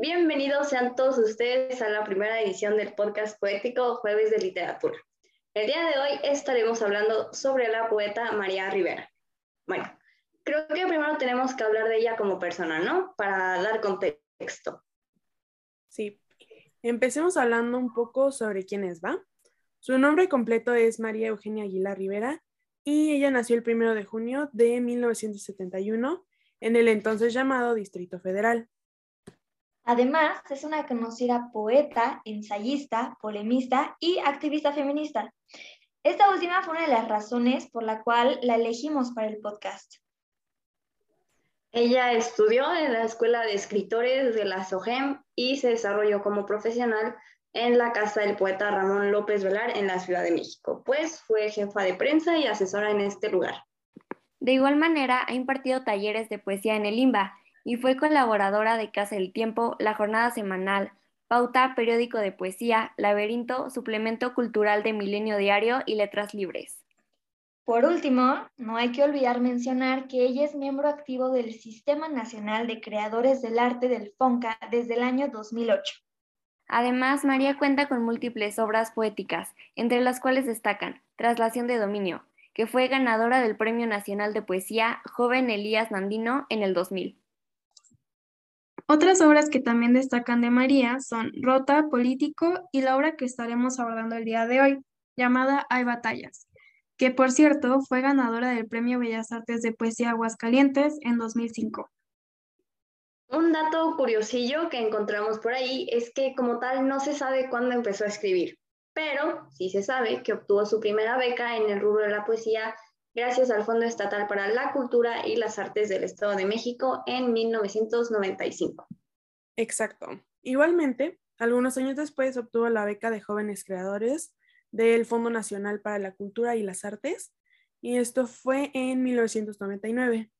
Bienvenidos sean todos ustedes a la primera edición del podcast poético Jueves de Literatura. El día de hoy estaremos hablando sobre la poeta María Rivera. Bueno, creo que primero tenemos que hablar de ella como persona, ¿no? Para dar contexto. Sí, empecemos hablando un poco sobre quién es, ¿va? Su nombre completo es María Eugenia Aguilar Rivera y ella nació el primero de junio de 1971 en el entonces llamado Distrito Federal. Además, es una conocida poeta, ensayista, polemista y activista feminista. Esta última fue una de las razones por la cual la elegimos para el podcast. Ella estudió en la Escuela de Escritores de la SOGEM y se desarrolló como profesional en la casa del poeta Ramón López Velar en la Ciudad de México, pues fue jefa de prensa y asesora en este lugar. De igual manera, ha impartido talleres de poesía en el IMBA y fue colaboradora de Casa del Tiempo, La Jornada Semanal, Pauta, Periódico de Poesía, Laberinto, Suplemento Cultural de Milenio Diario y Letras Libres. Por último, no hay que olvidar mencionar que ella es miembro activo del Sistema Nacional de Creadores del Arte del FONCA desde el año 2008. Además, María cuenta con múltiples obras poéticas, entre las cuales destacan Traslación de Dominio, que fue ganadora del Premio Nacional de Poesía Joven Elías Nandino en el 2000. Otras obras que también destacan de María son Rota, Político y la obra que estaremos abordando el día de hoy, llamada Hay batallas, que por cierto fue ganadora del Premio Bellas Artes de Poesía Aguascalientes en 2005. Un dato curiosillo que encontramos por ahí es que como tal no se sabe cuándo empezó a escribir pero sí se sabe que obtuvo su primera beca en el rubro de la poesía gracias al Fondo Estatal para la Cultura y las Artes del Estado de México en 1995. Exacto. Igualmente, algunos años después obtuvo la beca de jóvenes creadores del Fondo Nacional para la Cultura y las Artes, y esto fue en 1999.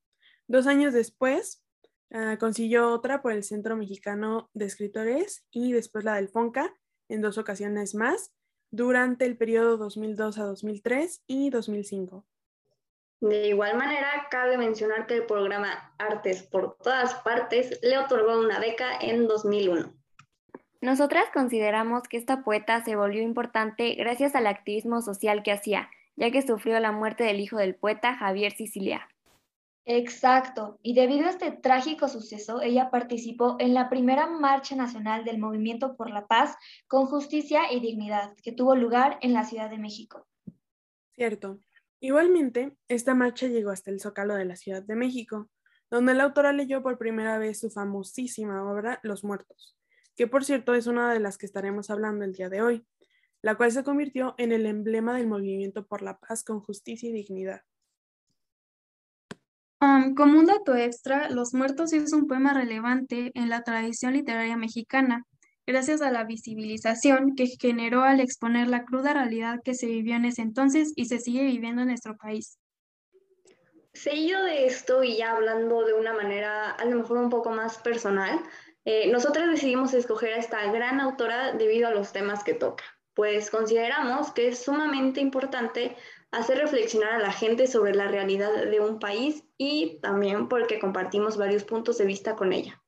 Dos años después, ah, consiguió otra por el Centro Mexicano de Escritores y después la del FONCA en dos ocasiones más, durante el periodo 2002 a 2003 y 2005. De igual manera, cabe mencionar que el programa Artes por todas partes le otorgó una beca en 2001. Nosotras consideramos que esta poeta se volvió importante gracias al activismo social que hacía, ya que sufrió la muerte del hijo del poeta Javier Sicilia. Exacto, y debido a este trágico suceso, ella participó en la primera marcha nacional del Movimiento por la Paz con Justicia y Dignidad, que tuvo lugar en la Ciudad de México. Cierto. Igualmente, esta marcha llegó hasta el Zócalo de la Ciudad de México, donde la autora leyó por primera vez su famosísima obra Los Muertos, que por cierto es una de las que estaremos hablando el día de hoy, la cual se convirtió en el emblema del movimiento por la paz con justicia y dignidad. Como un dato extra, Los Muertos es un poema relevante en la tradición literaria mexicana, gracias a la visibilización que generó al exponer la cruda realidad que se vivió en ese entonces y se sigue viviendo en nuestro país. Seguido de esto y ya hablando de una manera a lo mejor un poco más personal, eh, nosotros decidimos escoger a esta gran autora debido a los temas que toca, pues consideramos que es sumamente importante hacer reflexionar a la gente sobre la realidad de un país y también porque compartimos varios puntos de vista con ella.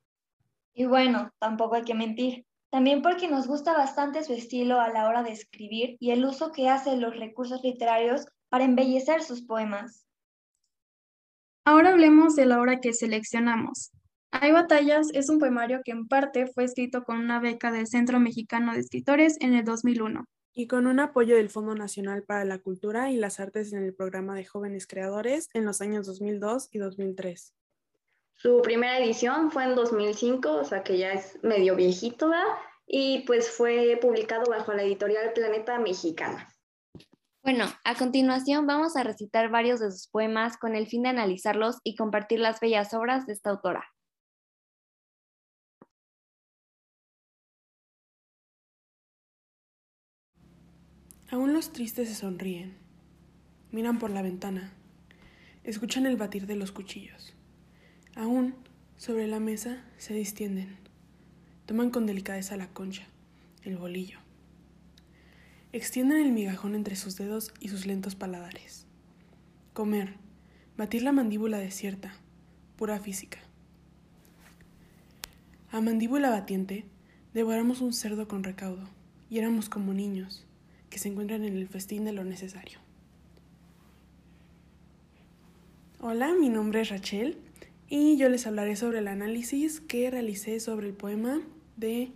Y bueno, tampoco hay que mentir, también porque nos gusta bastante su estilo a la hora de escribir y el uso que hace de los recursos literarios para embellecer sus poemas. Ahora hablemos de la obra que seleccionamos. Hay batallas es un poemario que en parte fue escrito con una beca del Centro Mexicano de Escritores en el 2001 y con un apoyo del Fondo Nacional para la Cultura y las Artes en el programa de jóvenes creadores en los años 2002 y 2003. Su primera edición fue en 2005, o sea que ya es medio viejito, ¿verdad? Y pues fue publicado bajo la editorial Planeta Mexicana. Bueno, a continuación vamos a recitar varios de sus poemas con el fin de analizarlos y compartir las bellas obras de esta autora. Aún los tristes se sonríen, miran por la ventana, escuchan el batir de los cuchillos. Aún, sobre la mesa, se distienden, toman con delicadeza la concha, el bolillo. Extienden el migajón entre sus dedos y sus lentos paladares. Comer, batir la mandíbula desierta, pura física. A mandíbula batiente, devoramos un cerdo con recaudo, y éramos como niños, que se encuentran en el festín de lo necesario. Hola, mi nombre es Rachel y yo les hablaré sobre el análisis que realicé sobre el poema de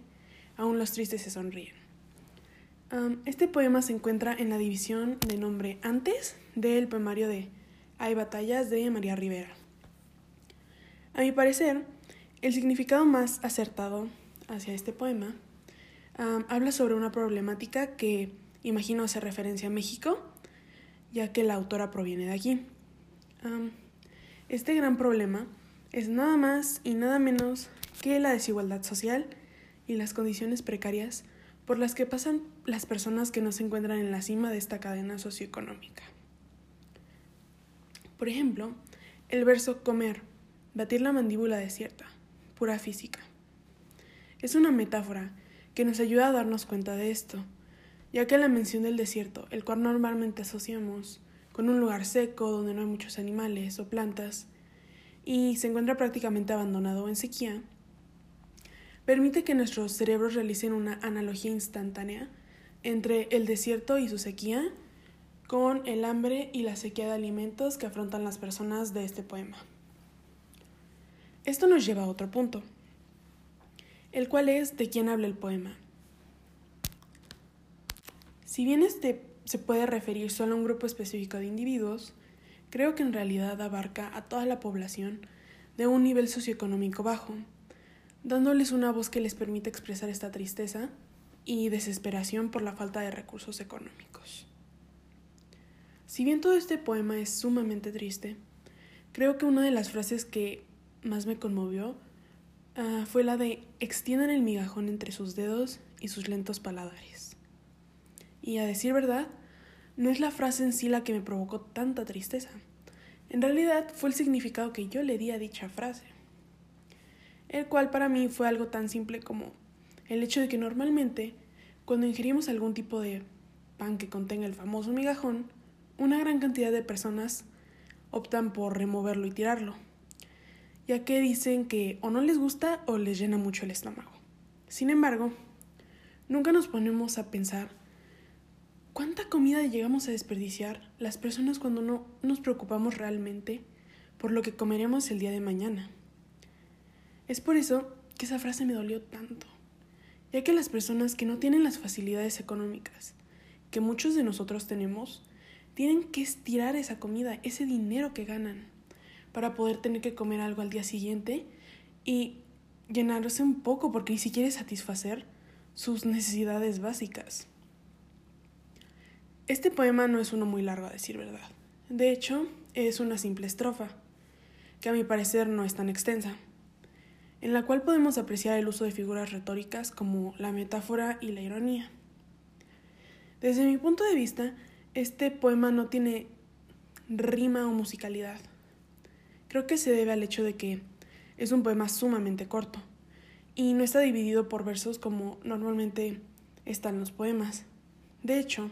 Aún los tristes se sonríen. este poema se encuentra en la división de nombre antes del poemario de Hay batallas de María Rivera. A mi parecer, el significado más acertado hacia este poema habla sobre una problemática que imagino hace referencia a México, ya que la autora proviene de aquí. este gran problema es nada más y nada menos que la desigualdad social y las condiciones precarias por las que pasan las personas que no se encuentran en la cima de esta cadena socioeconómica. Por ejemplo, el verso comer, batir la mandíbula desierta, pura física. Es una metáfora que nos ayuda a darnos cuenta de esto, ya que la mención del desierto, el cual normalmente asociamos con un lugar seco donde no hay muchos animales o plantas, y se encuentra prácticamente abandonado en sequía, permite que nuestros cerebros realicen una analogía instantánea entre el desierto y su sequía con el hambre y la sequía de alimentos que afrontan las personas de este poema. Esto nos lleva a otro punto, el cual es de quién habla el poema. Si bien este se puede referir solo a un grupo específico de individuos, creo que en realidad abarca a toda la población de un nivel socioeconómico bajo, dándoles una voz que les permite expresar esta tristeza y desesperación por la falta de recursos económicos. Si bien todo este poema es sumamente triste, creo que una de las frases que más me conmovió uh, fue la de extiendan el migajón entre sus dedos y sus lentos paladares. Y a decir verdad, no es la frase en sí la que me provocó tanta tristeza. En realidad fue el significado que yo le di a dicha frase el cual para mí fue algo tan simple como el hecho de que normalmente cuando ingerimos algún tipo de pan que contenga el famoso migajón, una gran cantidad de personas optan por removerlo y tirarlo, ya que dicen que o no les gusta o les llena mucho el estómago. Sin embargo, nunca nos ponemos a pensar cuánta comida llegamos a desperdiciar las personas cuando no nos preocupamos realmente por lo que comeremos el día de mañana. Es por eso que esa frase me dolió tanto, ya que las personas que no tienen las facilidades económicas que muchos de nosotros tenemos, tienen que estirar esa comida, ese dinero que ganan, para poder tener que comer algo al día siguiente y llenarse un poco porque ni siquiera satisfacer sus necesidades básicas. Este poema no es uno muy largo a decir verdad. De hecho, es una simple estrofa, que a mi parecer no es tan extensa en la cual podemos apreciar el uso de figuras retóricas como la metáfora y la ironía. Desde mi punto de vista, este poema no tiene rima o musicalidad. Creo que se debe al hecho de que es un poema sumamente corto y no está dividido por versos como normalmente están los poemas. De hecho,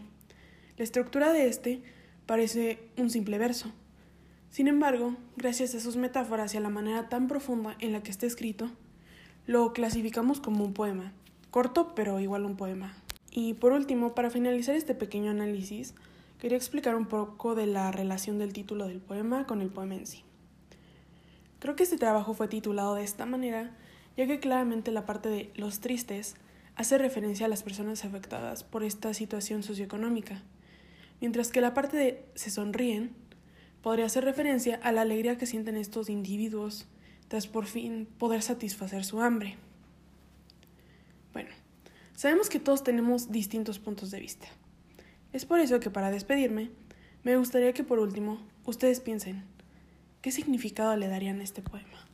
la estructura de este parece un simple verso, sin embargo, gracias a sus metáforas y a la manera tan profunda en la que está escrito, lo clasificamos como un poema, corto pero igual un poema. Y por último, para finalizar este pequeño análisis, quería explicar un poco de la relación del título del poema con el poema en sí. Creo que este trabajo fue titulado de esta manera, ya que claramente la parte de los tristes hace referencia a las personas afectadas por esta situación socioeconómica, mientras que la parte de se sonríen podría hacer referencia a la alegría que sienten estos individuos tras por fin poder satisfacer su hambre. Bueno, sabemos que todos tenemos distintos puntos de vista. Es por eso que para despedirme, me gustaría que por último ustedes piensen, ¿qué significado le darían a este poema?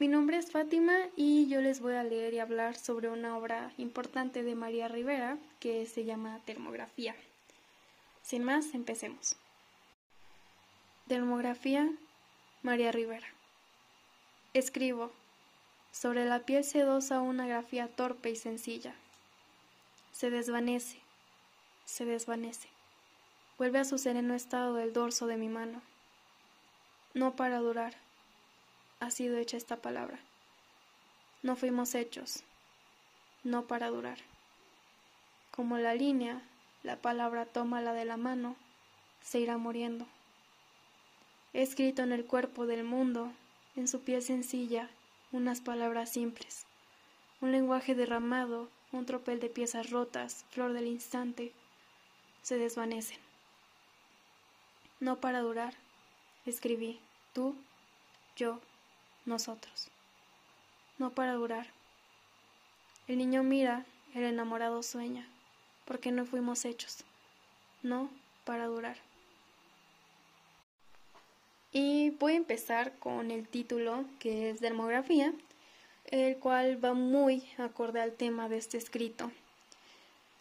Mi nombre es Fátima y yo les voy a leer y hablar sobre una obra importante de María Rivera que se llama Termografía. Sin más, empecemos. Dermografía, María Rivera. Escribo. Sobre la piel sedosa una grafía torpe y sencilla. Se desvanece, se desvanece. Vuelve a su sereno estado del dorso de mi mano. No para durar. Ha sido hecha esta palabra. no fuimos hechos, no para durar. Como la línea, la palabra toma la de la mano, se irá muriendo. He escrito en el cuerpo del mundo, en su piel sencilla, unas palabras simples, un lenguaje derramado, un tropel de piezas rotas, flor del instante, se desvanecen. No para durar, escribí, tú, yo, nosotros. No para durar. El niño mira, el enamorado sueña, porque no fuimos hechos. No para durar. Y voy a empezar con el título que es Dermografía, el cual va muy acorde al tema de este escrito.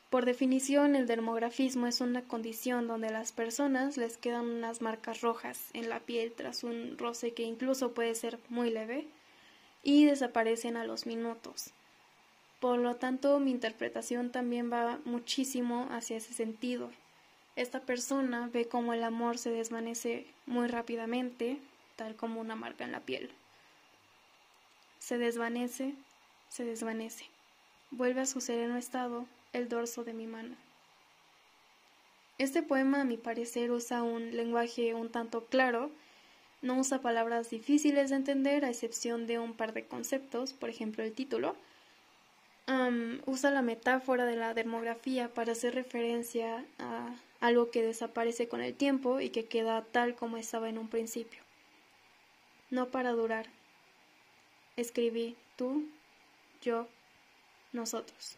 Por definición, el dermografismo es una condición donde a las personas les quedan unas marcas rojas en la piel tras un roce que incluso puede ser muy leve y desaparecen a los minutos. Por lo tanto, mi interpretación también va muchísimo hacia ese sentido. Esta persona ve cómo el amor se desvanece muy rápidamente, tal como una marca en la piel. Se desvanece, se desvanece. Vuelve a su sereno estado el dorso de mi mano. Este poema, a mi parecer, usa un lenguaje un tanto claro, no usa palabras difíciles de entender, a excepción de un par de conceptos, por ejemplo el título. Usa la metáfora de la dermografía para hacer referencia a algo que desaparece con el tiempo y que queda tal como estaba en un principio. No para durar. Escribí tú, yo, nosotros.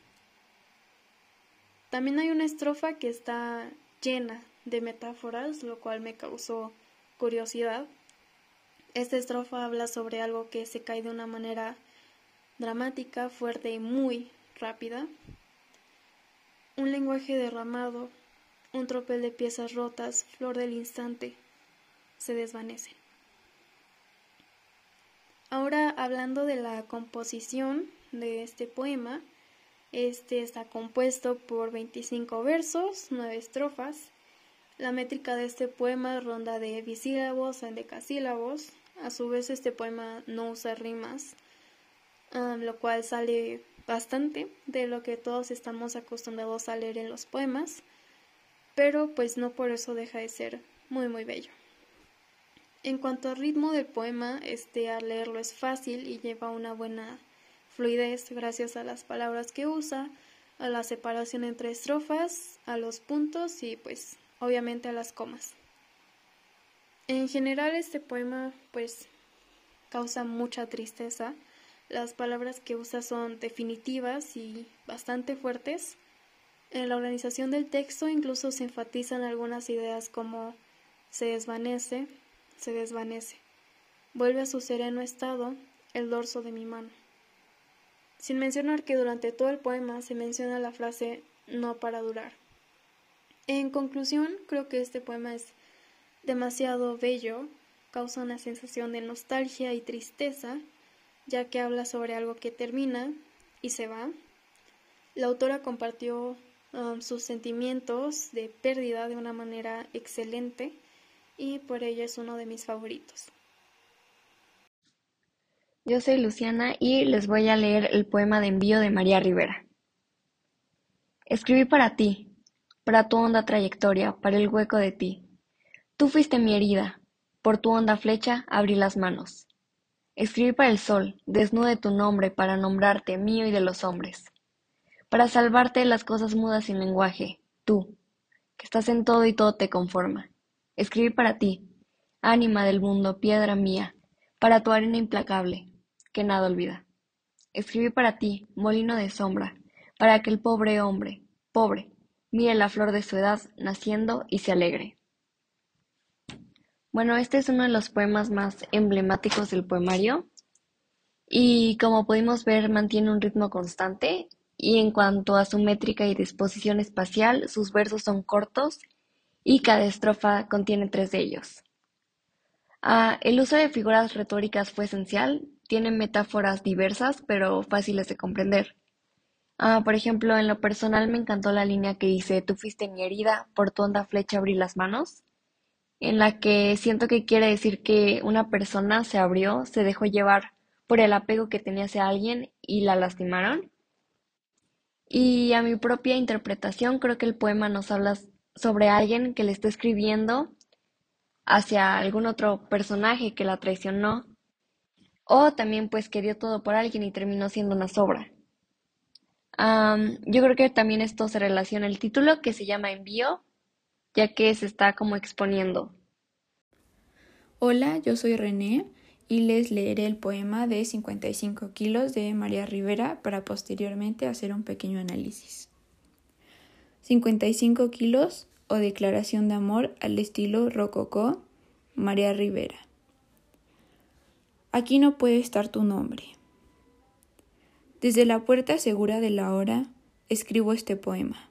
También hay una estrofa que está llena de metáforas, lo cual me causó curiosidad. Esta estrofa habla sobre algo que se cae de una manera dramática, fuerte y muy rápida. Un lenguaje derramado, un tropel de piezas rotas, flor del instante, se desvanece. Ahora hablando de la composición de este poema, este está compuesto por 25 versos, 9 estrofas. La métrica de este poema ronda de bisílabos a decasílabos. A su vez, este poema no usa rimas, ah, lo cual sale bastante de lo que todos estamos acostumbrados a leer en los poemas, pero pues no por eso deja de ser muy muy bello. En cuanto al ritmo del poema, este al leerlo es fácil y lleva una buena fluidez gracias a las palabras que usa, a la separación entre estrofas, a los puntos y pues obviamente a las comas. En general este poema pues causa mucha tristeza. Las palabras que usa son definitivas y bastante fuertes. En la organización del texto incluso se enfatizan algunas ideas como se desvanece, se desvanece. Vuelve a su sereno estado el dorso de mi mano sin mencionar que durante todo el poema se menciona la frase no para durar. En conclusión, creo que este poema es demasiado bello, causa una sensación de nostalgia y tristeza, ya que habla sobre algo que termina y se va. La autora compartió um, sus sentimientos de pérdida de una manera excelente y por ello es uno de mis favoritos. Yo soy Luciana y les voy a leer el poema de envío de María Rivera. Escribí para ti, para tu honda trayectoria, para el hueco de ti. Tú fuiste mi herida, por tu honda flecha abrí las manos. Escribí para el sol, desnude tu nombre para nombrarte mío y de los hombres. Para salvarte de las cosas mudas sin lenguaje, tú, que estás en todo y todo te conforma. Escribí para ti, ánima del mundo, piedra mía, para tu arena implacable, que nada olvida. Escribí para ti, molino de sombra, para que el pobre hombre, pobre, mire la flor de su edad naciendo y se alegre. Bueno, este es uno de los poemas más emblemáticos del poemario y como pudimos ver mantiene un ritmo constante y en cuanto a su métrica y disposición espacial, sus versos son cortos y cada estrofa contiene tres de ellos. Ah, el uso de figuras retóricas fue esencial, tiene metáforas diversas pero fáciles de comprender. Ah, por ejemplo, en lo personal me encantó la línea que dice Tú fuiste mi herida, por tu honda flecha abrí las manos, en la que siento que quiere decir que una persona se abrió, se dejó llevar por el apego que tenía hacia alguien y la lastimaron. Y a mi propia interpretación creo que el poema nos habla sobre alguien que le está escribiendo hacia algún otro personaje que la traicionó o también pues que dio todo por alguien y terminó siendo una sobra. yo creo que también esto se relaciona al título que se llama Envío, ya que se está como exponiendo. Hola, yo soy René y les leeré el poema de 55 kilos de María Rivera para posteriormente hacer un pequeño análisis. 55 kilos o declaración de amor al estilo rococó, María Rivera. Aquí no puede estar tu nombre. Desde la puerta segura de la hora escribo este poema,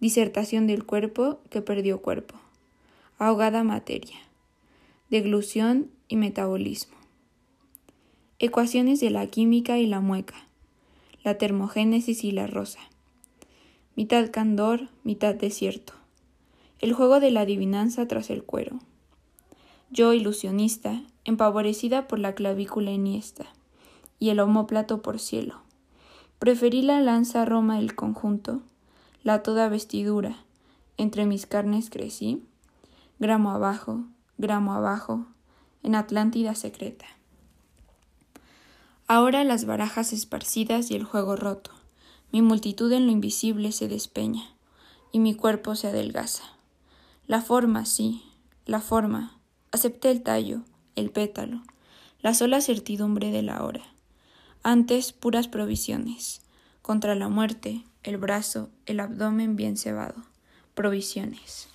disertación del cuerpo que perdió cuerpo, ahogada materia, deglución y metabolismo. Ecuaciones de la química y la mueca, la termogénesis y la rosa. Mitad candor, mitad desierto. El juego de la adivinanza tras el cuero. Yo, ilusionista, empavorecida por la clavícula eniesta y el homóplato por cielo. Preferí la lanza Roma el conjunto, la toda vestidura, entre mis carnes crecí, gramo abajo, gramo abajo, en Atlántida secreta. Ahora las barajas esparcidas y el juego roto, mi multitud en lo invisible se despeña, y mi cuerpo se adelgaza. La forma, sí, la forma. Acepté el tallo, el pétalo, la sola certidumbre de la hora. Antes puras provisiones. Contra la muerte, el brazo, el abdomen bien cebado. Provisiones.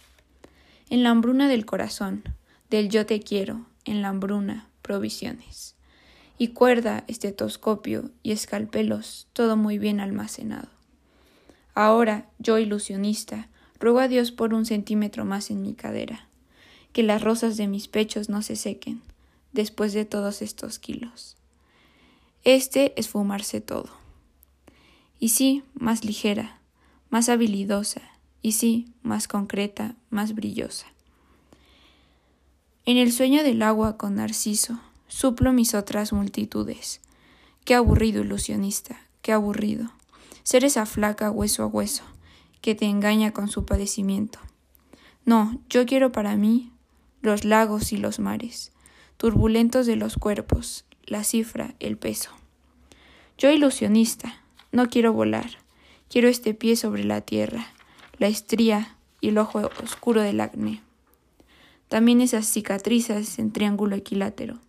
En la hambruna del corazón, del yo te quiero, en la hambruna, provisiones y cuerda, estetoscopio y escalpelos, todo muy bien almacenado. Ahora, yo ilusionista, ruego a Dios por un centímetro más en mi cadera, que las rosas de mis pechos no se sequen después de todos estos kilos. Este es fumarse todo. Y sí, más ligera, más habilidosa, y sí, más concreta, más brillosa. En el sueño del agua con Narciso, suplo mis otras multitudes. Qué aburrido, ilusionista, qué aburrido. Ser esa flaca hueso a hueso, que te engaña con su padecimiento. No, yo quiero para mí los lagos y los mares, turbulentos de los cuerpos, la cifra, el peso. Yo ilusionista, no quiero volar, quiero este pie sobre la tierra, la estría y el ojo oscuro del acné. También esas cicatrices en triángulo equilátero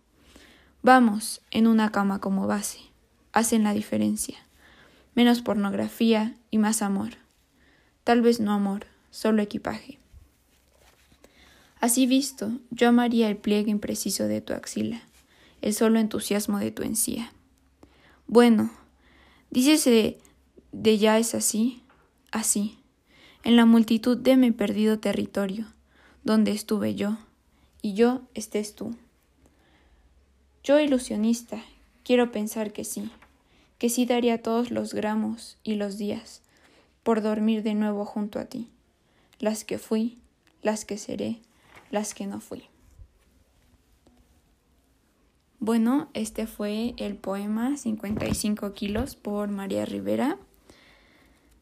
Vamos, en una cama como base. Hacen la diferencia. Menos pornografía y más amor. Tal vez no amor, solo equipaje. Así visto, yo amaría el pliegue impreciso de tu axila, el solo entusiasmo de tu encía. Bueno, dícese de ya es así, así, en la multitud de mi perdido territorio, donde estuve yo, y yo estés tú. Yo ilusionista, quiero pensar que sí, que sí daría todos los gramos y los días por dormir de nuevo junto a ti, las que fui, las que seré, las que no fui. Bueno, este fue el poema 55 kilos por María Rivera.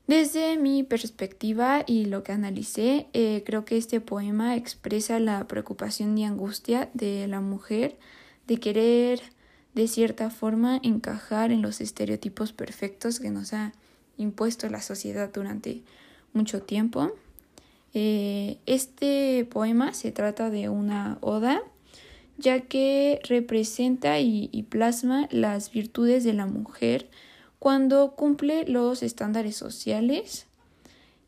Desde mi perspectiva y lo que analicé, eh, creo que este poema expresa la preocupación y angustia de la mujer de querer de cierta forma encajar en los estereotipos perfectos que nos ha impuesto la sociedad durante mucho tiempo. Eh, este poema se trata de una oda ya que representa y, plasma las virtudes de la mujer cuando cumple los estándares sociales.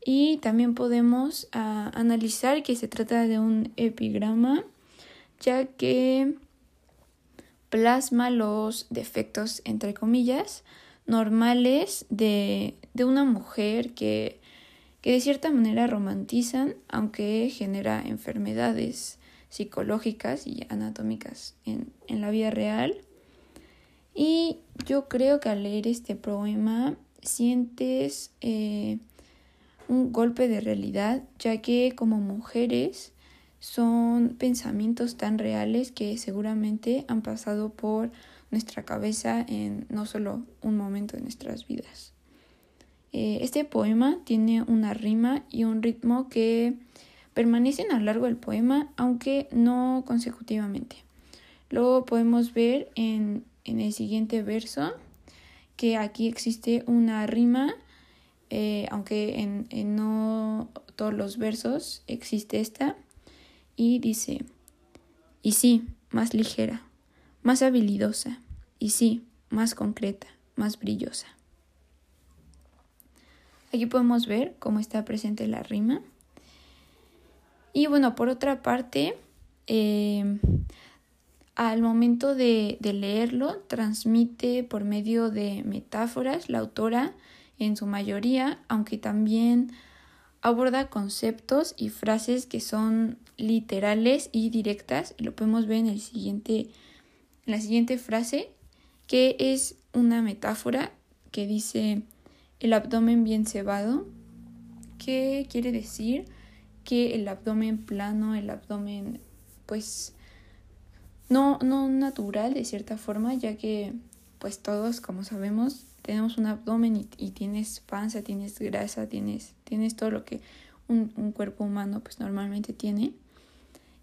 Y también podemos ah, analizar que se trata de un epigrama ya que plasma los defectos, entre comillas, normales de, una mujer que, que de cierta manera romantizan, aunque genera enfermedades psicológicas y anatómicas en, la vida real. Y yo creo que al leer este poema sientes eh, un golpe de realidad, ya que como mujeres son pensamientos tan reales que seguramente han pasado por nuestra cabeza en no solo un momento de nuestras vidas. Eh, este poema tiene una rima y un ritmo que permanecen a lo largo del poema, aunque no consecutivamente. Luego podemos ver en, el siguiente verso que aquí existe una rima, eh, aunque en no todos los versos existe esta, y dice, y sí, más ligera, más habilidosa, y sí, más concreta, más brillosa. Aquí podemos ver cómo está presente la rima. Y bueno, por otra parte, em, al momento de, leerlo, transmite por medio de metáforas la autora en su mayoría, aunque también aborda conceptos y frases que son literales y directas. Lo podemos ver en, el siguiente, en la siguiente frase, que es una metáfora que dice el abdomen bien cebado, que quiere decir que el abdomen plano, el abdomen pues no, no natural de cierta forma, ya que pues todos, como sabemos, tenemos un abdomen y, tienes panza, tienes grasa, tienes, tienes todo lo que un, un cuerpo humano pues normalmente tiene.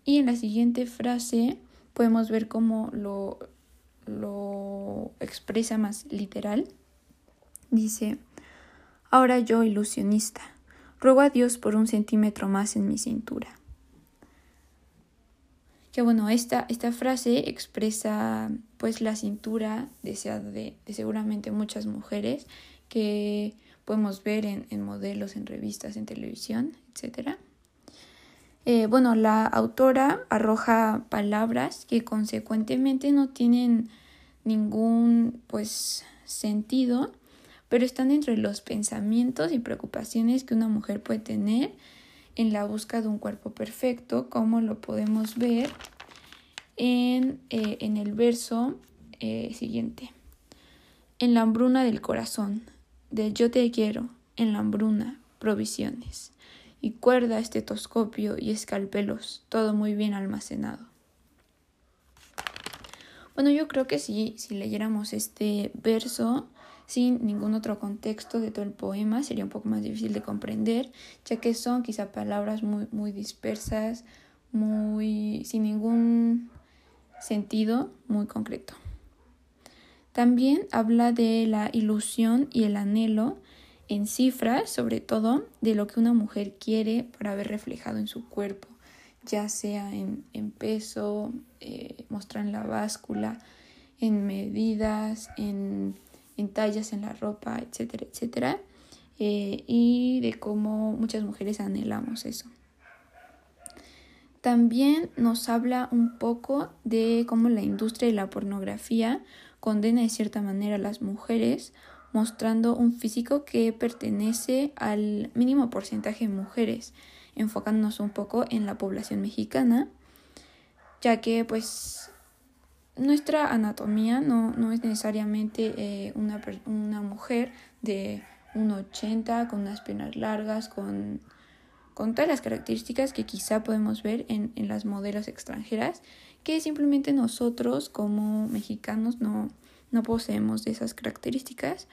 Y en la siguiente frase podemos ver cómo lo, lo expresa más literal. Dice, ahora yo ilusionista, ruego a Dios por un centímetro más en mi cintura. Que bueno, esta, esta frase expresa pues la cintura deseada de, seguramente muchas mujeres que podemos ver en, en modelos, en revistas, en televisión, etcétera. Eh, bueno, la autora arroja palabras que consecuentemente no tienen ningún pues sentido, pero están entre los pensamientos y preocupaciones que una mujer puede tener en la búsqueda de un cuerpo perfecto, como lo podemos ver en, eh, en el verso eh, siguiente. En la hambruna del corazón, de yo te quiero, en la hambruna, provisiones y cuerda, estetoscopio y escalpelos, todo muy bien almacenado. Bueno, yo creo que si, si leyéramos este verso sin ningún otro contexto de todo el poema sería un poco más difícil de comprender, ya que son quizá palabras muy, muy dispersas, muy sin ningún sentido muy concreto. También habla de la ilusión y el anhelo en cifras, sobre todo, de lo que una mujer quiere para ver reflejado en su cuerpo, ya sea en, peso, eh, mostrar en la báscula, en medidas, en, tallas en la ropa, etcétera, etcétera, eh, y de cómo muchas mujeres anhelamos eso. También nos habla un poco de cómo la industria de la pornografía condena de cierta manera a las mujeres mostrando un físico que pertenece al mínimo porcentaje de mujeres, enfocándonos un poco en la población mexicana, ya que pues nuestra anatomía no, no es necesariamente eh, una, una, mujer de 1,80 con unas piernas largas, con, con todas las características que quizá podemos ver en, en las modelos extranjeras, que simplemente nosotros como mexicanos no, no poseemos esas características.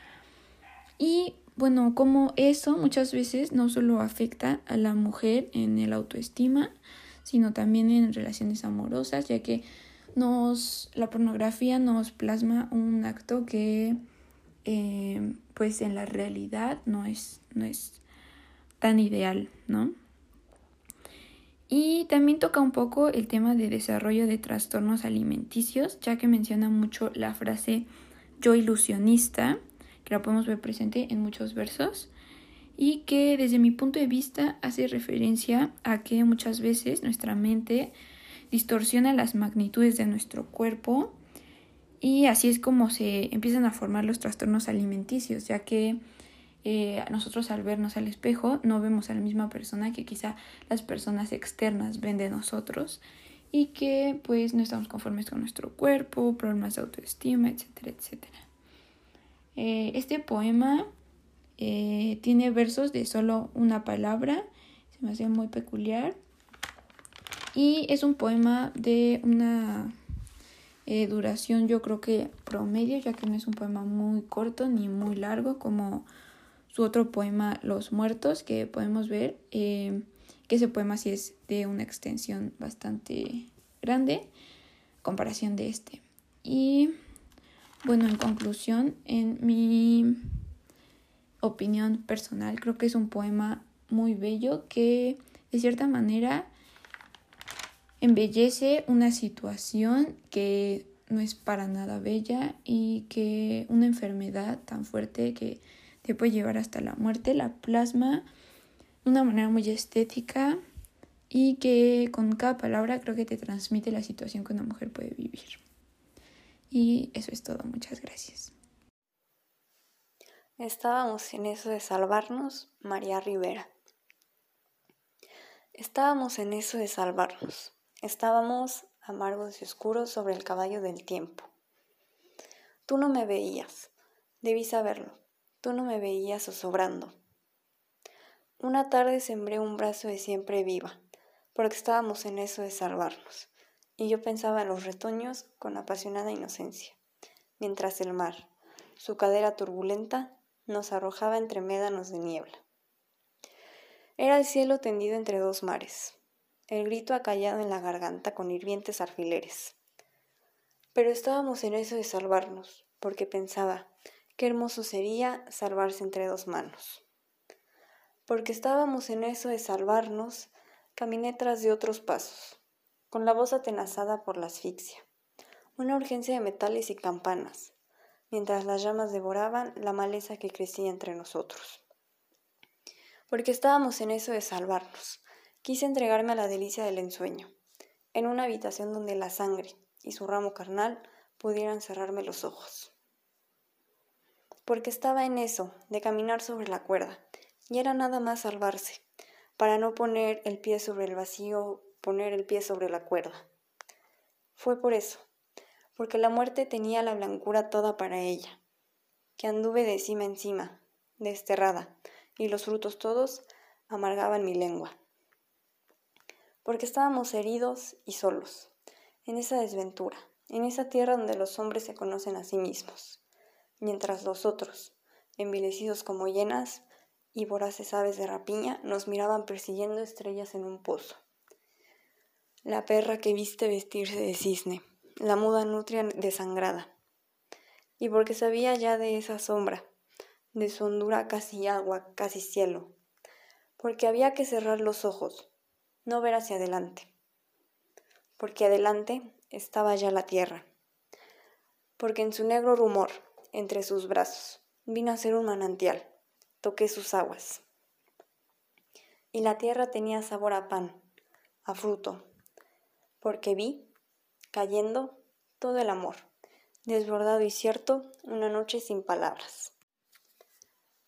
Y bueno, como eso muchas veces no solo afecta a la mujer en el autoestima, sino también en relaciones amorosas, ya que nos, la pornografía nos plasma un acto que eh, pues en la realidad no es, no es tan ideal, ¿no? Y también toca un poco el tema de desarrollo de trastornos alimenticios, ya que menciona mucho la frase yo ilusionista, que la podemos ver presente en muchos versos, y que desde mi punto de vista hace referencia a que muchas veces nuestra mente distorsiona las magnitudes de nuestro cuerpo y así es como se empiezan a formar los trastornos alimenticios, ya que eh, nosotros al vernos al espejo no vemos a la misma persona que quizá las personas externas ven de nosotros y que pues no estamos conformes con nuestro cuerpo, problemas de autoestima, etcétera, etcétera. Eh, este poema eh, tiene versos de solo una palabra, se me hace muy peculiar y es un poema de una Eh, duración yo creo que promedio, ya que no es un poema muy corto ni muy largo como su otro poema Los Muertos, que podemos ver eh, que ese poema sí es de una extensión bastante grande, comparación de este. Y bueno, en conclusión, en mi opinión personal, creo que es un poema muy bello que de cierta manera embellece una situación que no es para nada bella y que una enfermedad tan fuerte que te puede llevar hasta la muerte la plasma de una manera muy estética y que con cada palabra creo que te transmite la situación que una mujer puede vivir. Y eso es todo, muchas gracias. Estábamos en eso de salvarnos, María Rivera. Estábamos en eso de salvarnos. Estábamos amargos y oscuros sobre el caballo del tiempo. Tú no me veías, debí saberlo. Tú no me veías zozobrando. Una tarde sembré un brazo de siempre viva, porque estábamos en eso de salvarnos, y yo pensaba en los retoños con apasionada inocencia, mientras el mar, su cadera turbulenta, nos arrojaba entre médanos de niebla. Era el cielo tendido entre dos mares, el grito acallado en la garganta con hirvientes alfileres. Pero estábamos en eso de salvarnos, porque pensaba, qué hermoso sería salvarse entre dos manos. Porque estábamos en eso de salvarnos, caminé tras de otros pasos, con la voz atenazada por la asfixia, una urgencia de metales y campanas, mientras las llamas devoraban la maleza que crecía entre nosotros. Porque estábamos en eso de salvarnos, Quise entregarme a la delicia del ensueño, en una habitación donde la sangre y su ramo carnal pudieran cerrarme los ojos. Porque estaba en eso, de caminar sobre la cuerda, y era nada más salvarse, para no poner el pie sobre el vacío, poner el pie sobre la cuerda. Fue por eso, porque la muerte tenía la blancura toda para ella, que anduve de cima encima, desterrada, y los frutos todos amargaban mi lengua porque estábamos heridos y solos, en esa desventura, en esa tierra donde los hombres se conocen a sí mismos, mientras los otros, envilecidos como llenas y voraces aves de rapiña, nos miraban persiguiendo estrellas en un pozo. La perra que viste vestirse de cisne, la muda nutria desangrada, y porque sabía ya de esa sombra, de su hondura casi agua, casi cielo, porque había que cerrar los ojos, no ver hacia adelante, porque adelante estaba ya la tierra, porque en su negro rumor, entre sus brazos, vino a ser un manantial, toqué sus aguas. Y la tierra tenía sabor a pan, a fruto, porque vi, cayendo, todo el amor, desbordado y cierto, una noche sin palabras.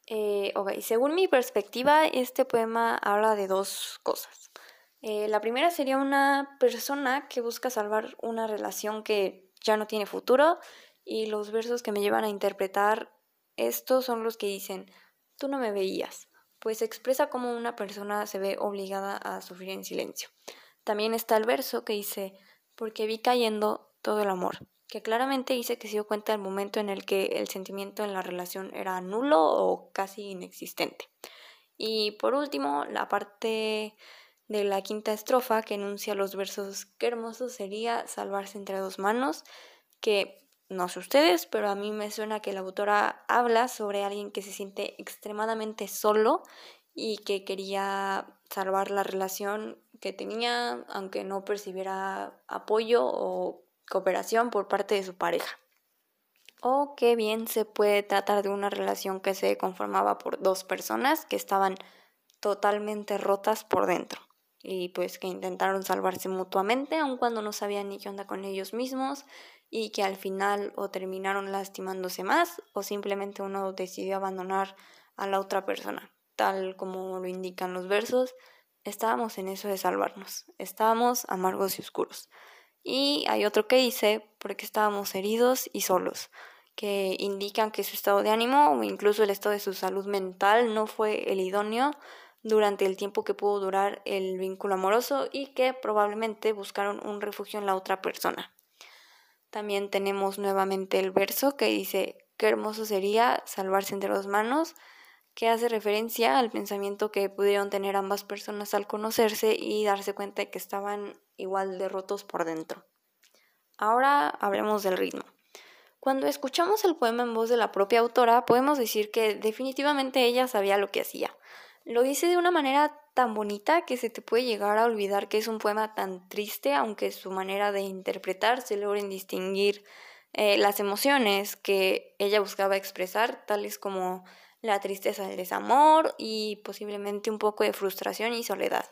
Eh, según mi perspectiva, este poema habla de dos cosas. Eh, la primera sería una persona que busca salvar una relación que ya no tiene futuro y los versos que me llevan a interpretar estos son los que dicen, tú no me veías, pues expresa cómo una persona se ve obligada a sufrir en silencio. También está el verso que dice, porque vi cayendo todo el amor, que claramente dice que se dio cuenta del momento en el que el sentimiento en la relación era nulo o casi inexistente. Y por último, la parte de la quinta estrofa que enuncia los versos qué hermoso sería salvarse entre dos manos, que no sé ustedes, pero a mí me suena que la autora habla sobre alguien que se siente extremadamente solo y que quería salvar la relación que tenía, aunque no percibiera apoyo o cooperación por parte de su pareja. O qué bien se puede tratar de una relación que se conformaba por dos personas que estaban totalmente rotas por dentro y pues que intentaron salvarse mutuamente, aun cuando no sabían ni qué onda con ellos mismos y que al final o terminaron lastimándose más o simplemente uno decidió abandonar a la otra persona, tal como lo indican los versos. Estábamos en eso de salvarnos, estábamos amargos y oscuros. Y hay otro que dice, porque estábamos heridos y solos, que indican que su estado de ánimo o incluso el estado de su salud mental no fue el idóneo durante el tiempo que pudo durar el vínculo amoroso y que probablemente buscaron un refugio en la otra persona. También tenemos nuevamente el verso que dice, qué hermoso sería salvarse entre dos manos, que hace referencia al pensamiento que pudieron tener ambas personas al conocerse y darse cuenta de que estaban igual de rotos por dentro. Ahora hablemos del ritmo. Cuando escuchamos el poema en voz de la propia autora, podemos decir que definitivamente ella sabía lo que hacía. Lo dice de una manera tan bonita que se te puede llegar a olvidar que es un poema tan triste, aunque su manera de interpretar se logren distinguir eh, las emociones que ella buscaba expresar, tales como la tristeza del desamor y posiblemente un poco de frustración y soledad.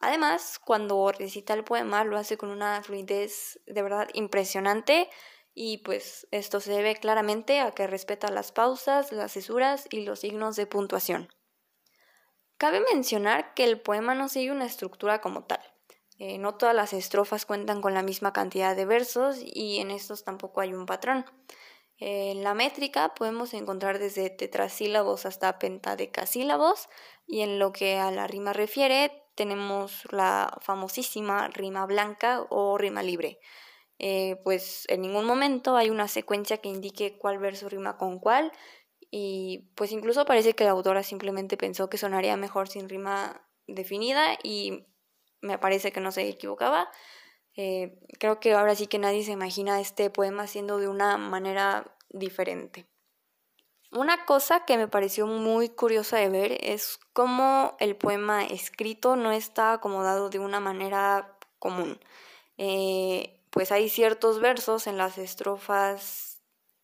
Además, cuando recita el poema lo hace con una fluidez de verdad impresionante y pues esto se debe claramente a que respeta las pausas, las cesuras y los signos de puntuación. Cabe mencionar que el poema no sigue una estructura como tal. Eh, no todas las estrofas cuentan con la misma cantidad de versos y en estos tampoco hay un patrón. En la métrica podemos encontrar desde tetrasílabos hasta pentadecasílabos y en lo que a la rima refiere tenemos la famosísima rima blanca o rima libre. Eh, pues en ningún momento hay una secuencia que indique cuál verso rima con cuál y pues incluso parece que la autora simplemente pensó que sonaría mejor sin rima definida y me parece que no se equivocaba. Eh, creo que ahora sí que nadie se imagina este poema siendo de una manera diferente. Una cosa que me pareció muy curiosa de ver es cómo el poema escrito no está acomodado de una manera común. Eh, pues hay ciertos versos en las estrofas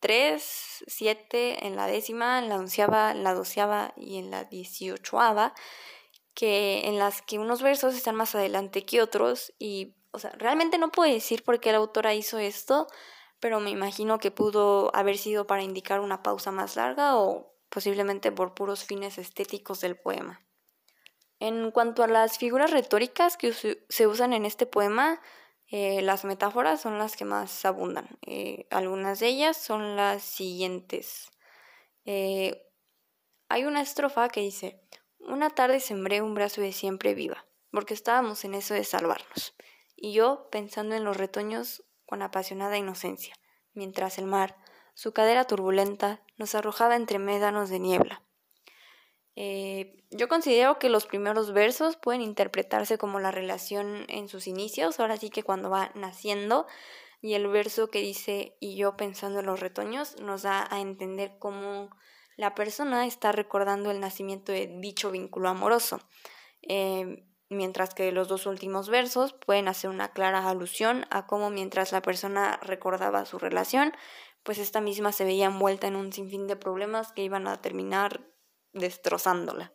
3, 7 en la décima, en la onceava, en la doceava y en la dieciochoava, que en las que unos versos están más adelante que otros y, o sea, realmente no puedo decir por qué la autora hizo esto, pero me imagino que pudo haber sido para indicar una pausa más larga o posiblemente por puros fines estéticos del poema. En cuanto a las figuras retóricas que se usan en este poema, eh, las metáforas son las que más abundan. Eh, algunas de ellas son las siguientes. Eh, hay una estrofa que dice, una tarde sembré un brazo de siempre viva, porque estábamos en eso de salvarnos. Y yo pensando en los retoños con apasionada inocencia, mientras el mar, su cadera turbulenta, nos arrojaba entre médanos de niebla. Eh, yo considero que los primeros versos pueden interpretarse como la relación en sus inicios, ahora sí que cuando va naciendo, y el verso que dice y yo pensando en los retoños nos da a entender cómo la persona está recordando el nacimiento de dicho vínculo amoroso. Eh, mientras que los dos últimos versos pueden hacer una clara alusión a cómo mientras la persona recordaba su relación, pues esta misma se veía envuelta en un sinfín de problemas que iban a terminar destrozándola.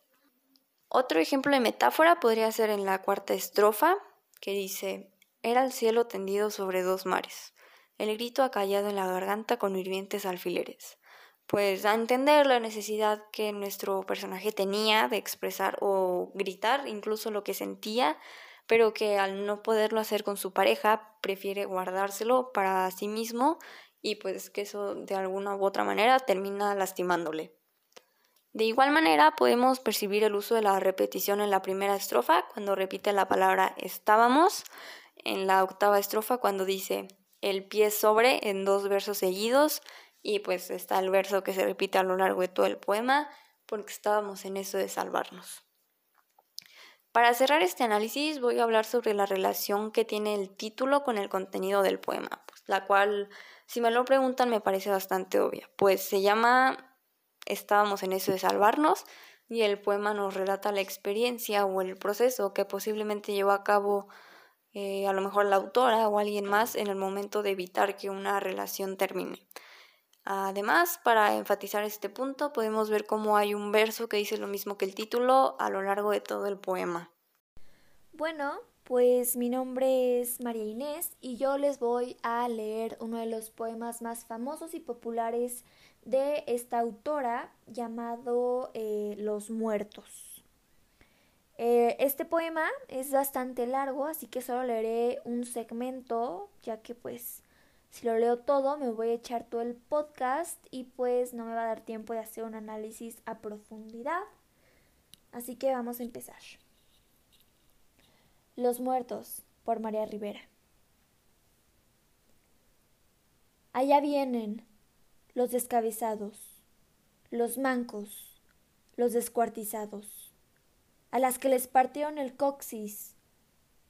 Otro ejemplo de metáfora podría ser en la cuarta estrofa, que dice, era el cielo tendido sobre dos mares, el grito acallado en la garganta con hirvientes alfileres. Pues a entender la necesidad que nuestro personaje tenía de expresar o gritar incluso lo que sentía, pero que al no poderlo hacer con su pareja, prefiere guardárselo para sí mismo y pues que eso de alguna u otra manera termina lastimándole. De igual manera, podemos percibir el uso de la repetición en la primera estrofa cuando repite la palabra estábamos, en la octava estrofa cuando dice el pie sobre en dos versos seguidos y pues está el verso que se repite a lo largo de todo el poema porque estábamos en eso de salvarnos. Para cerrar este análisis voy a hablar sobre la relación que tiene el título con el contenido del poema, pues, la cual, si me lo preguntan, me parece bastante obvia, pues se llama estábamos en eso de salvarnos y el poema nos relata la experiencia o el proceso que posiblemente llevó a cabo eh, a lo mejor la autora o alguien más en el momento de evitar que una relación termine. Además, para enfatizar este punto, podemos ver cómo hay un verso que dice lo mismo que el título a lo largo de todo el poema. Bueno, pues mi nombre es María Inés y yo les voy a leer uno de los poemas más famosos y populares de esta autora llamado eh, Los Muertos. Eh, este poema es bastante largo, así que solo leeré un segmento, ya que pues si lo leo todo me voy a echar todo el podcast y pues no me va a dar tiempo de hacer un análisis a profundidad. Así que vamos a empezar. Los Muertos por María Rivera. Allá vienen los descabezados, los mancos, los descuartizados, a las que les partieron el coxis,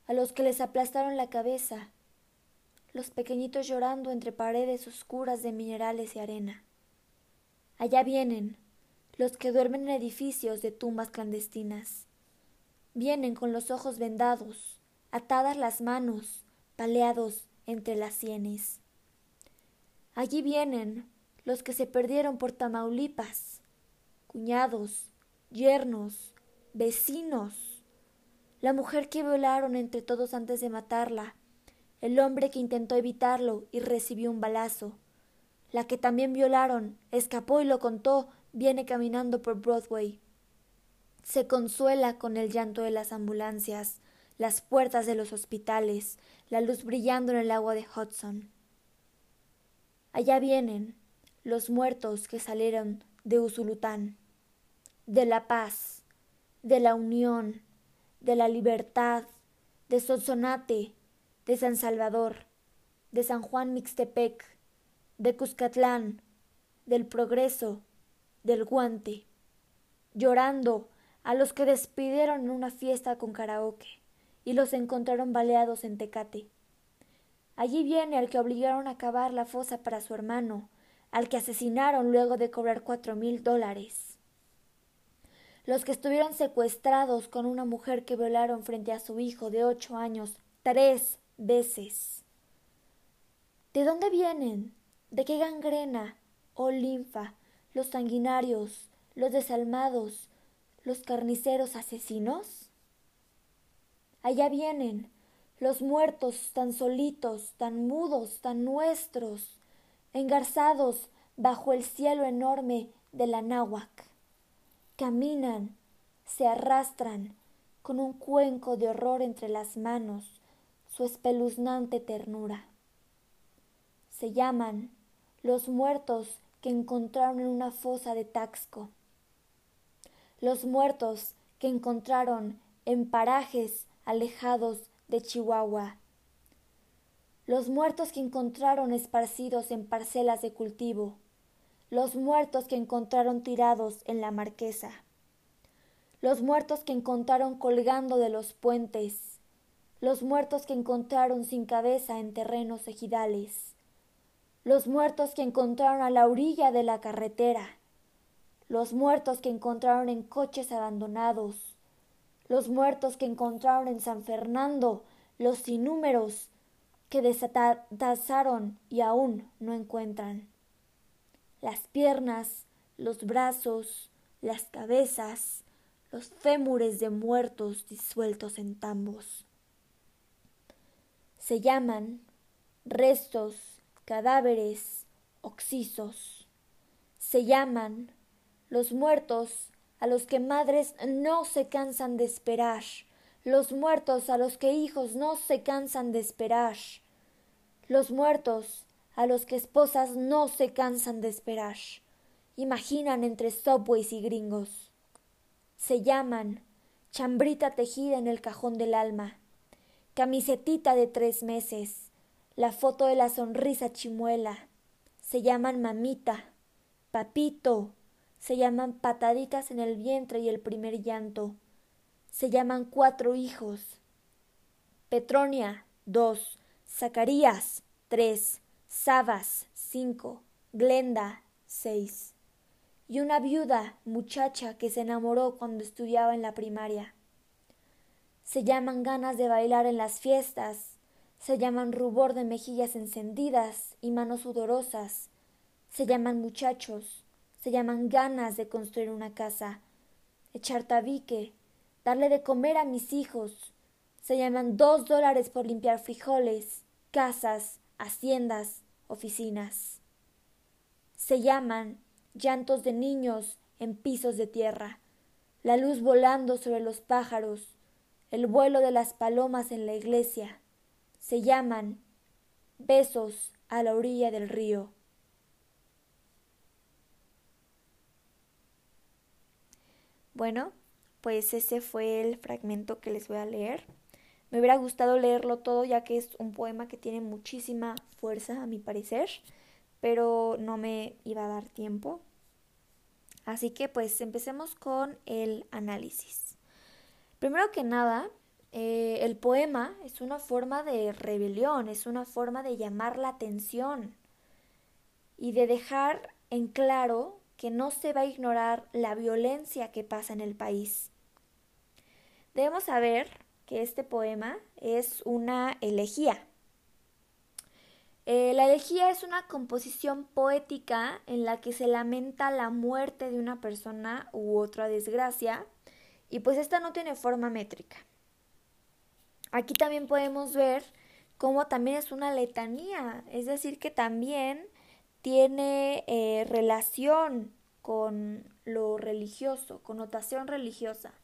a los que les aplastaron la cabeza, los pequeñitos llorando entre paredes oscuras de minerales y arena. Allá vienen los que duermen en edificios de tumbas clandestinas. Vienen con los ojos vendados, atadas las manos, paleados entre las sienes. Allí vienen los que se perdieron por Tamaulipas, cuñados, yernos, vecinos, la mujer que violaron entre todos antes de matarla, el hombre que intentó evitarlo y recibió un balazo, la que también violaron, escapó y lo contó, viene caminando por Broadway. Se consuela con el llanto de las ambulancias, las puertas de los hospitales, la luz brillando en el agua de Hudson. Allá vienen los muertos que salieron de Usulután, de la paz, de la unión, de la libertad, de Sonsonate, de San Salvador, de San Juan Mixtepec, de Cuscatlán, del progreso, del guante, llorando a los que despidieron en una fiesta con karaoke y los encontraron baleados en Tecate. Allí viene al que obligaron a cavar la fosa para su hermano, al que asesinaron luego de cobrar cuatro mil dólares. Los que estuvieron secuestrados con una mujer que violaron frente a su hijo de ocho años tres veces. ¿De dónde vienen? ¿De qué gangrena o oh linfa los sanguinarios, los desalmados, los carniceros asesinos? Allá vienen los muertos tan solitos, tan mudos, tan nuestros, engarzados bajo el cielo enorme de la náhuac. Caminan, se arrastran, con un cuenco de horror entre las manos, su espeluznante ternura. Se llaman los muertos que encontraron en una fosa de Taxco, los muertos que encontraron en parajes alejados de Chihuahua, los muertos que encontraron esparcidos en parcelas de cultivo, los muertos que encontraron tirados en la marquesa, los muertos que encontraron colgando de los puentes, los muertos que encontraron sin cabeza en terrenos ejidales, los muertos que encontraron a la orilla de la carretera, los muertos que encontraron en coches abandonados, los muertos que encontraron en San Fernando, los innúmeros que desatazaron y aún no encuentran. Las piernas, los brazos, las cabezas, los fémures de muertos disueltos en tambos. Se llaman restos cadáveres oxisos. Se llaman los muertos a los que madres no se cansan de esperar, los muertos a los que hijos no se cansan de esperar, los muertos a los que esposas no se cansan de esperar. Imaginan entre subways y gringos. Se llaman chambrita tejida en el cajón del alma, camisetita de tres meses, la foto de la sonrisa chimuela. Se llaman mamita, papito, se llaman pataditas en el vientre y el primer llanto. Se llaman cuatro hijos. Petronia, dos. Zacarías, tres. Sabas, cinco. Glenda, seis. Y una viuda, muchacha, que se enamoró cuando estudiaba en la primaria. Se llaman ganas de bailar en las fiestas, se llaman rubor de mejillas encendidas y manos sudorosas, se llaman muchachos, se llaman ganas de construir una casa, echar tabique, darle de comer a mis hijos, se llaman dos dólares por limpiar frijoles, casas, haciendas, oficinas. Se llaman llantos de niños en pisos de tierra, la luz volando sobre los pájaros, el vuelo de las palomas en la iglesia, se llaman Besos a la orilla del río. Bueno, pues ese fue el fragmento que les voy a leer. Me hubiera gustado leerlo todo ya que es un poema que tiene muchísima fuerza a mi parecer. pero no me iba a dar tiempo. Así que pues empecemos con el análisis. Primero que nada, eh, el poema es una forma de rebelión, es una forma de llamar la atención y de dejar en claro que no se va a ignorar la violencia que pasa en el país. Debemos saber que este poema es una elegía. Eh, la elegía es una composición poética en la que se lamenta la muerte de una persona u otra desgracia y pues esta no tiene forma métrica. Aquí también podemos ver cómo también es una letanía, es decir, que también tiene eh, relación con lo religioso, connotación religiosa.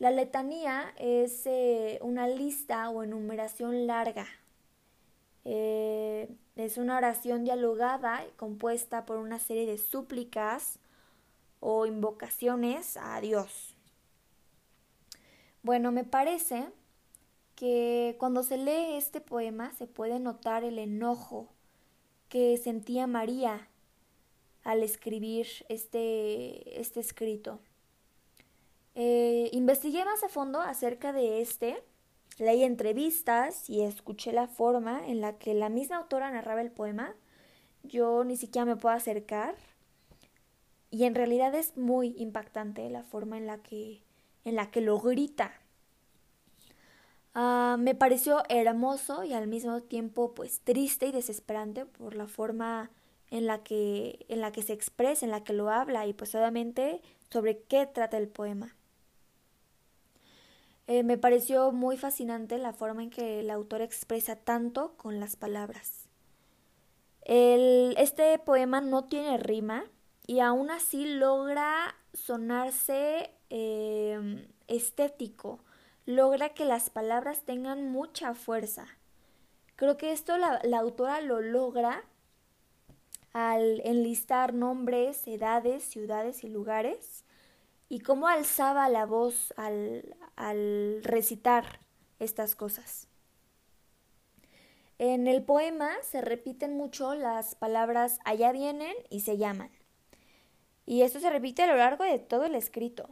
La letanía es eh, una lista o enumeración larga. Eh, es una oración dialogada compuesta por una serie de súplicas o invocaciones a Dios. Bueno, me parece que cuando se lee este poema se puede notar el enojo que sentía María al escribir este, este escrito. Eh, investigué más a fondo acerca de este, leí entrevistas y escuché la forma en la que la misma autora narraba el poema. Yo ni siquiera me puedo acercar y en realidad es muy impactante la forma en la que, en la que lo grita. Ah, me pareció hermoso y al mismo tiempo pues triste y desesperante por la forma en la que, en la que se expresa, en la que lo habla y pues obviamente sobre qué trata el poema. Eh, me pareció muy fascinante la forma en que el autor expresa tanto con las palabras. El, este poema no tiene rima y aún así logra sonarse eh, estético, logra que las palabras tengan mucha fuerza. Creo que esto la, autora lo logra al enlistar nombres, edades, ciudades y lugares, y cómo alzaba la voz al, al recitar estas cosas. En el poema se repiten mucho las palabras allá vienen y se llaman. Y esto se repite a lo largo de todo el escrito.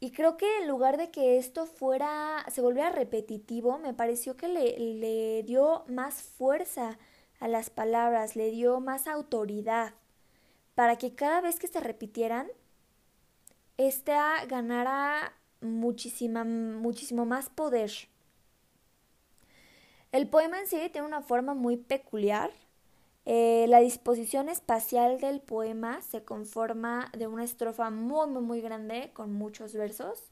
Y creo que en lugar de que esto fuera, se volviera repetitivo, me pareció que le, le dio más fuerza a las palabras, le dio más autoridad, para que cada vez que se repitieran, esta ganara muchísima, muchísimo más poder. El poema en sí tiene una forma muy peculiar, eh, la disposición espacial del poema se conforma de una estrofa muy, muy, muy grande con muchos versos.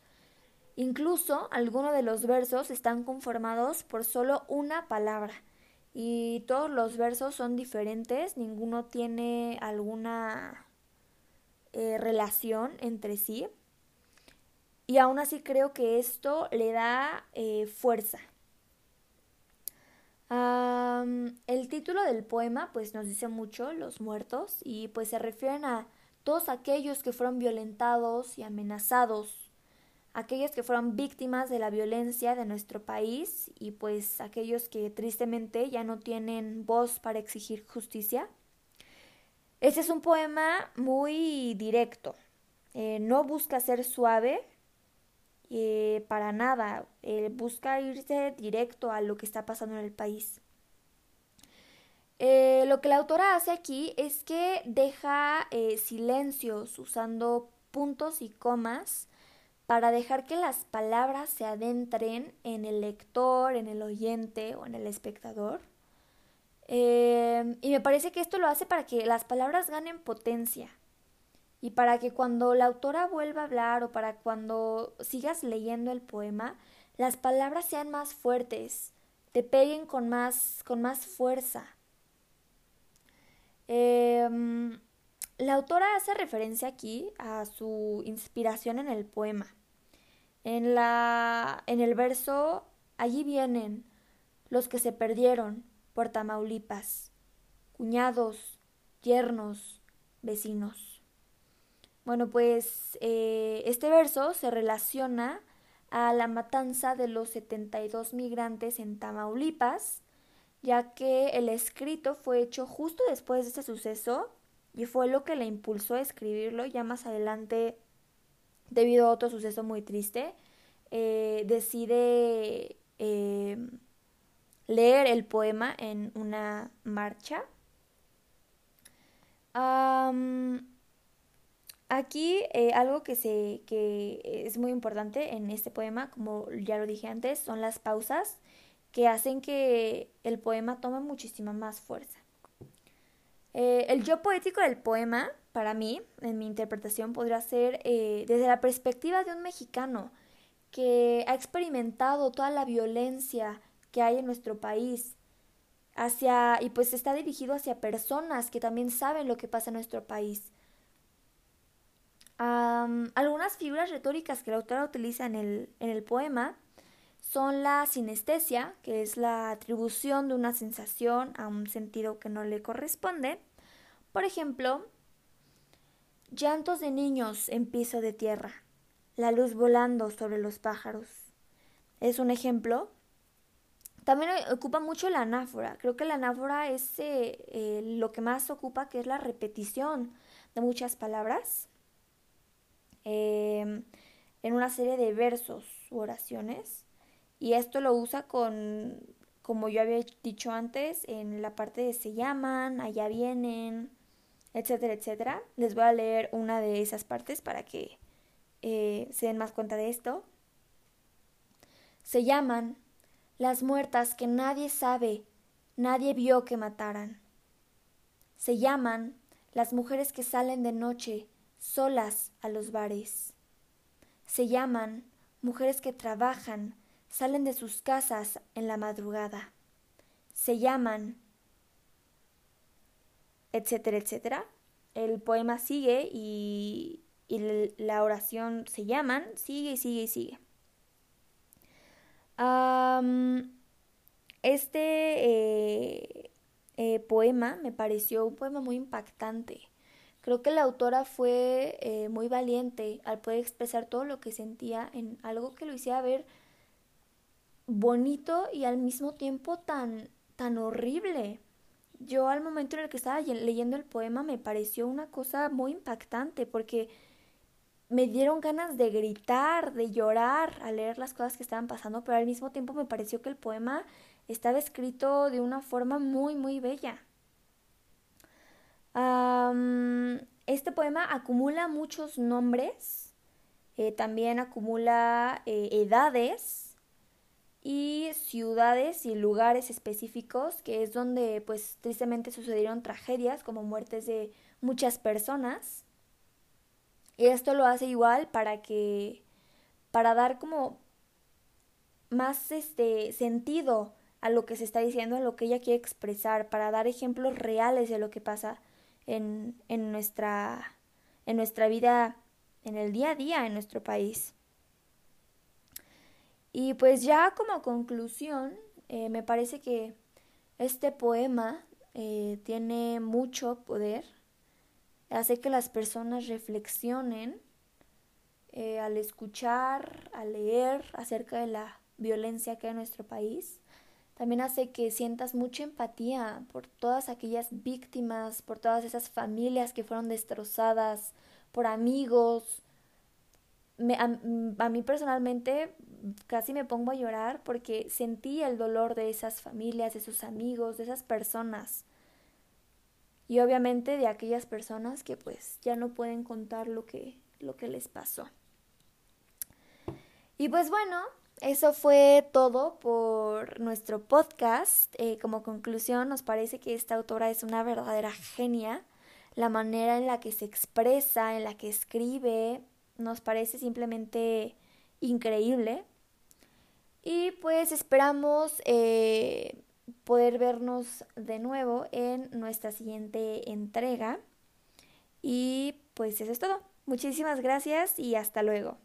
Incluso algunos de los versos están conformados por solo una palabra y todos los versos son diferentes, ninguno tiene alguna eh, relación entre sí. Y aún así creo que esto le da eh, fuerza el título del poema pues nos dice mucho, los muertos, y pues se refieren a todos aquellos que fueron violentados y amenazados, aquellos que fueron víctimas de la violencia de nuestro país y pues aquellos que tristemente ya no tienen voz para exigir justicia. Este es un poema muy directo, eh, no busca ser suave, eh, para nada, eh, busca irse directo a lo que está pasando en el país. Lo que la autora hace aquí es que deja silencios usando puntos y comas para dejar que las palabras se adentren en el lector, en el oyente o en el espectador. Y me parece que esto lo hace para que las palabras ganen potencia y para que cuando la autora vuelva a hablar o para cuando sigas leyendo el poema, las palabras sean más fuertes, te peguen con más, con más fuerza. Em, la autora hace referencia aquí a su inspiración en el poema. En, la, en el verso, allí vienen los que se perdieron por Tamaulipas, cuñados, yernos, vecinos. Bueno, pues eh, este verso se relaciona a la matanza de los 72 migrantes en Tamaulipas, ya que el escrito fue hecho justo después de este suceso y fue lo que le impulsó a escribirlo. Ya más adelante, debido a otro suceso muy triste, eh, decide eh, leer el poema en una marcha. aquí eh, algo que, se, que es muy importante en este poema, como ya lo dije antes, son las pausas que hacen que el poema tome muchísima más fuerza. Eh, el yo poético del poema, para mí, en mi interpretación, podría ser eh, desde la perspectiva de un mexicano que ha experimentado toda la violencia que hay en nuestro país hacia y pues está dirigido hacia personas que también saben lo que pasa en nuestro país. algunas figuras retóricas que la autora utiliza en el, en el poema son la sinestesia, que es la atribución de una sensación a un sentido que no le corresponde. Por ejemplo, llantos de niños en piso de tierra, la luz volando sobre los pájaros. Es un ejemplo. También ocupa mucho la anáfora. Creo que la anáfora es eh, eh, lo que más ocupa, que es la repetición de muchas palabras em, en una serie de versos u oraciones. Y esto lo usa con, como yo había dicho antes, en la parte de se llaman, allá vienen, etcétera, etcétera. Les voy a leer una de esas partes para que eh, se den más cuenta de esto. Se llaman las muertas que nadie sabe, nadie vio que mataran. Se llaman las mujeres que salen de noche solas a los bares. Se llaman mujeres que trabajan, salen de sus casas en la madrugada. Se llaman, etcétera, etcétera. El poema sigue y, la oración se llaman, sigue y sigue y sigue. Este eh, eh, poema me pareció un poema muy impactante. Creo que la autora fue eh, muy valiente al poder expresar todo lo que sentía en algo que lo hiciera ver bonito y al mismo tiempo tan, tan horrible. Yo al momento en el que estaba leyendo el poema me pareció una cosa muy impactante porque me dieron ganas de gritar, de llorar al leer las cosas que estaban pasando, pero al mismo tiempo me pareció que el poema estaba escrito de una forma muy, muy bella. este poema acumula muchos nombres, eh, también acumula eh, edades, y ciudades y lugares específicos, que es donde pues tristemente sucedieron tragedias como muertes de muchas personas. Y esto lo hace igual para que para dar como más este sentido a lo que se está diciendo, a lo que ella quiere expresar, para dar ejemplos reales de lo que pasa en, en, nuestra, en nuestra vida, en el día a día en nuestro país. Y pues ya como conclusión, eh, me parece que este poema eh, tiene mucho poder, hace que las personas reflexionen eh, al escuchar, al leer acerca de la violencia que hay en nuestro país. También hace que sientas mucha empatía por todas aquellas víctimas, por todas esas familias que fueron destrozadas, por amigos, a, mí personalmente casi me pongo a llorar porque sentí el dolor de esas familias, de sus amigos, de esas personas. Y obviamente de aquellas personas que pues ya no pueden contar lo que, lo que les pasó. Y pues bueno, eso fue todo por nuestro podcast. Eh, como conclusión, nos parece que esta autora es una verdadera genia. La manera en la que se expresa, en la que escribe, nos parece simplemente increíble. Y pues esperamos eh, poder vernos de nuevo en nuestra siguiente entrega. Y pues eso es todo. Muchísimas gracias y hasta luego.